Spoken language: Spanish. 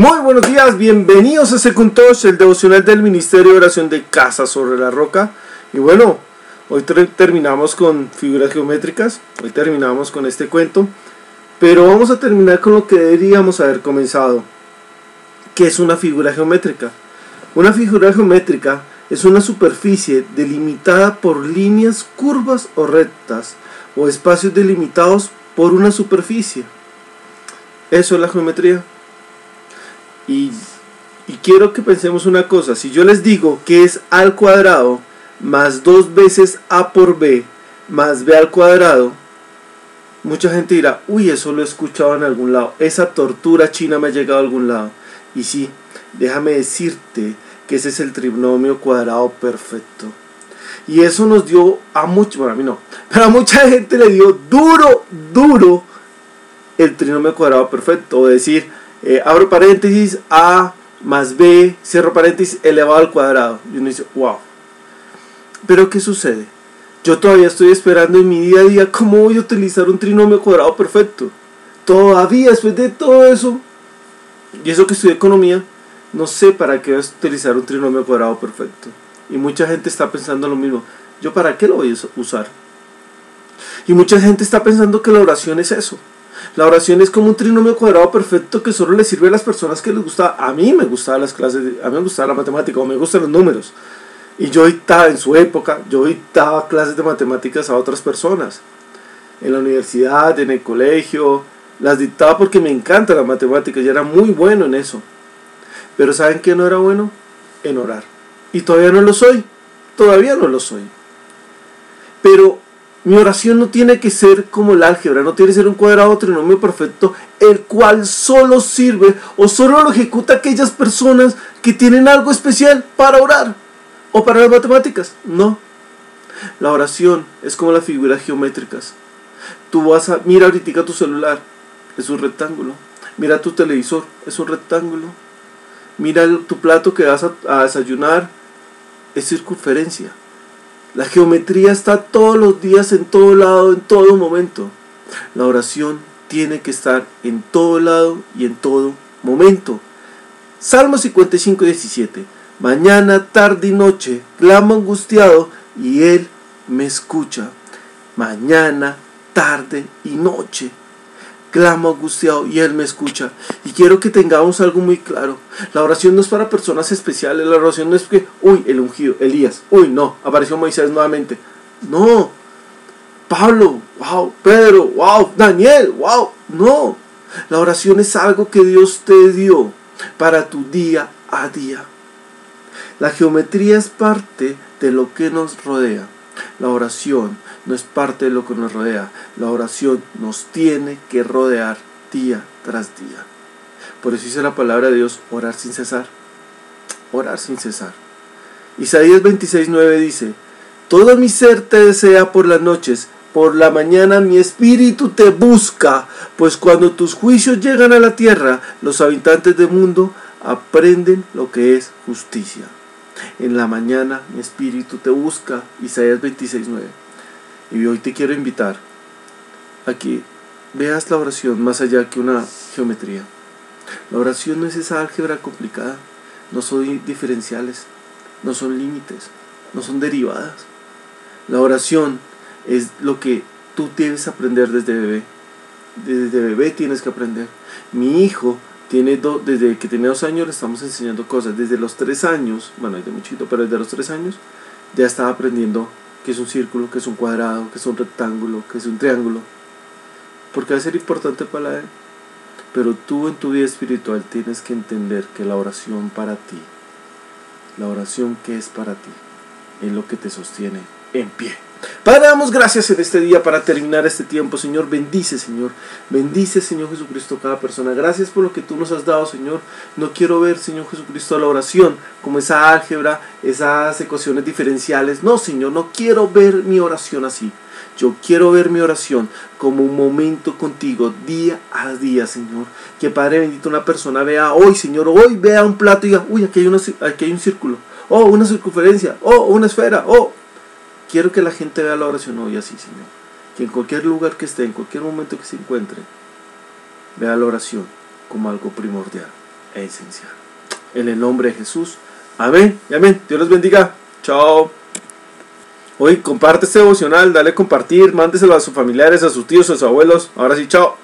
Muy buenos días, bienvenidos a Secuntos, el devocional del Ministerio de Oración de Casa sobre la Roca. Y bueno, hoy terminamos con figuras geométricas, hoy terminamos con este cuento, pero vamos a terminar con lo que deberíamos haber comenzado, que es una figura geométrica. Una figura geométrica es una superficie delimitada por líneas curvas o rectas, o espacios delimitados por una superficie. Eso es la geometría. Y, quiero que pensemos una cosa, si yo les digo que es al cuadrado más dos veces a por b más b al cuadrado, mucha gente dirá, uy, eso lo he escuchado en algún lado, esa tortura china me ha llegado a algún lado. Y sí, déjame decirte que ese es el trinomio cuadrado perfecto. Y eso nos dio a mucho, bueno, a mí no, pero a mucha gente le dio duro, duro el trinomio cuadrado perfecto. O decir, eh, abro paréntesis, A más B, cierro paréntesis, elevado al cuadrado. Y uno dice, wow. Pero ¿qué sucede? Yo todavía estoy esperando en mi día a día cómo voy a utilizar un trinomio cuadrado perfecto. Todavía, después de todo eso, y eso que estudié economía, no sé para qué voy a utilizar un trinomio cuadrado perfecto. Y mucha gente está pensando lo mismo. ¿Yo para qué lo voy a usar? Y mucha gente está pensando que la oración es eso. La oración es como un trinomio cuadrado perfecto que solo le sirve a las personas que les gusta. A mí me gustaban las clases, a mí me gustaba la matemática o me gustan los números. Y yo dictaba en su época, yo dictaba clases de matemáticas a otras personas. En la universidad, en el colegio, las dictaba porque me encanta la matemática y era muy bueno en eso. Pero ¿saben qué no era bueno? En orar. Y todavía no lo soy. Todavía no lo soy. Pero mi oración no tiene que ser como el álgebra, no tiene que ser un cuadrado trinomio perfecto, el cual solo sirve o solo lo ejecuta aquellas personas que tienen algo especial para orar o para las matemáticas. No. La oración es como las figuras geométricas. Tú vas a, mira ahorita tu celular, es un rectángulo. Mira tu televisor, es un rectángulo. Mira tu plato que vas a, desayunar, es circunferencia. La geometría está todos los días, en todo lado, en todo momento. La oración tiene que estar en todo lado y en todo momento. Salmo 55, 17. Mañana, tarde y noche, clamo angustiado y Él me escucha. Mañana, tarde y noche clamo angustiado y Él me escucha. Y quiero que tengamos algo muy claro. La oración no es para personas especiales. La oración no es que, uy, el ungido, Elías, uy, no, apareció Moisés nuevamente. No. Pablo, wow, Pedro, wow, Daniel, wow, no. La oración es algo que Dios te dio para tu día a día. La geometría es parte de lo que nos rodea. La oración no es parte de lo que nos rodea. La oración nos tiene que rodear día tras día. Por eso dice la palabra de Dios, orar sin cesar. Orar sin cesar. Isaías 26:9 dice, Todo mi ser te desea por las noches, por la mañana mi espíritu te busca, pues cuando tus juicios llegan a la tierra, los habitantes del mundo aprenden lo que es justicia. En la mañana mi espíritu te busca, Isaías 26:9. Y hoy te quiero invitar a que veas la oración más allá que una geometría. La oración no es esa álgebra complicada, no son diferenciales, no son límites, no son derivadas. La oración es lo que tú debes aprender desde bebé. Desde bebé tienes que aprender. Mi hijo tiene desde que tiene dos años le estamos enseñando cosas. Desde los tres años, bueno, desde muy pero desde los tres años ya estaba aprendiendo que es un círculo, que es un cuadrado, que es un rectángulo, que es un triángulo. Porque va a ser importante para él. Pero tú en tu vida espiritual tienes que entender que la oración para ti, la oración que es para ti, es lo que te sostiene en pie. Padre, damos gracias en este día para terminar este tiempo, Señor. Bendice, Señor. Bendice, Señor Jesucristo, cada persona. Gracias por lo que tú nos has dado, Señor. No quiero ver, Señor Jesucristo, la oración como esa álgebra, esas ecuaciones diferenciales. No, Señor, no quiero ver mi oración así. Yo quiero ver mi oración como un momento contigo, día a día, Señor. Que Padre bendito, una persona vea hoy, Señor, hoy vea un plato y diga, uy, aquí hay, aquí hay un círculo. Oh, una circunferencia. Oh, una esfera. Oh, Quiero que la gente vea la oración hoy así, Señor. Que en cualquier lugar que esté, en cualquier momento que se encuentre, vea la oración como algo primordial. e esencial. En el nombre de Jesús. Amén y amén. Dios los bendiga. Chao. Hoy comparte este devocional, dale compartir, mándeselo a sus familiares, a sus tíos, a sus abuelos. Ahora sí, chao.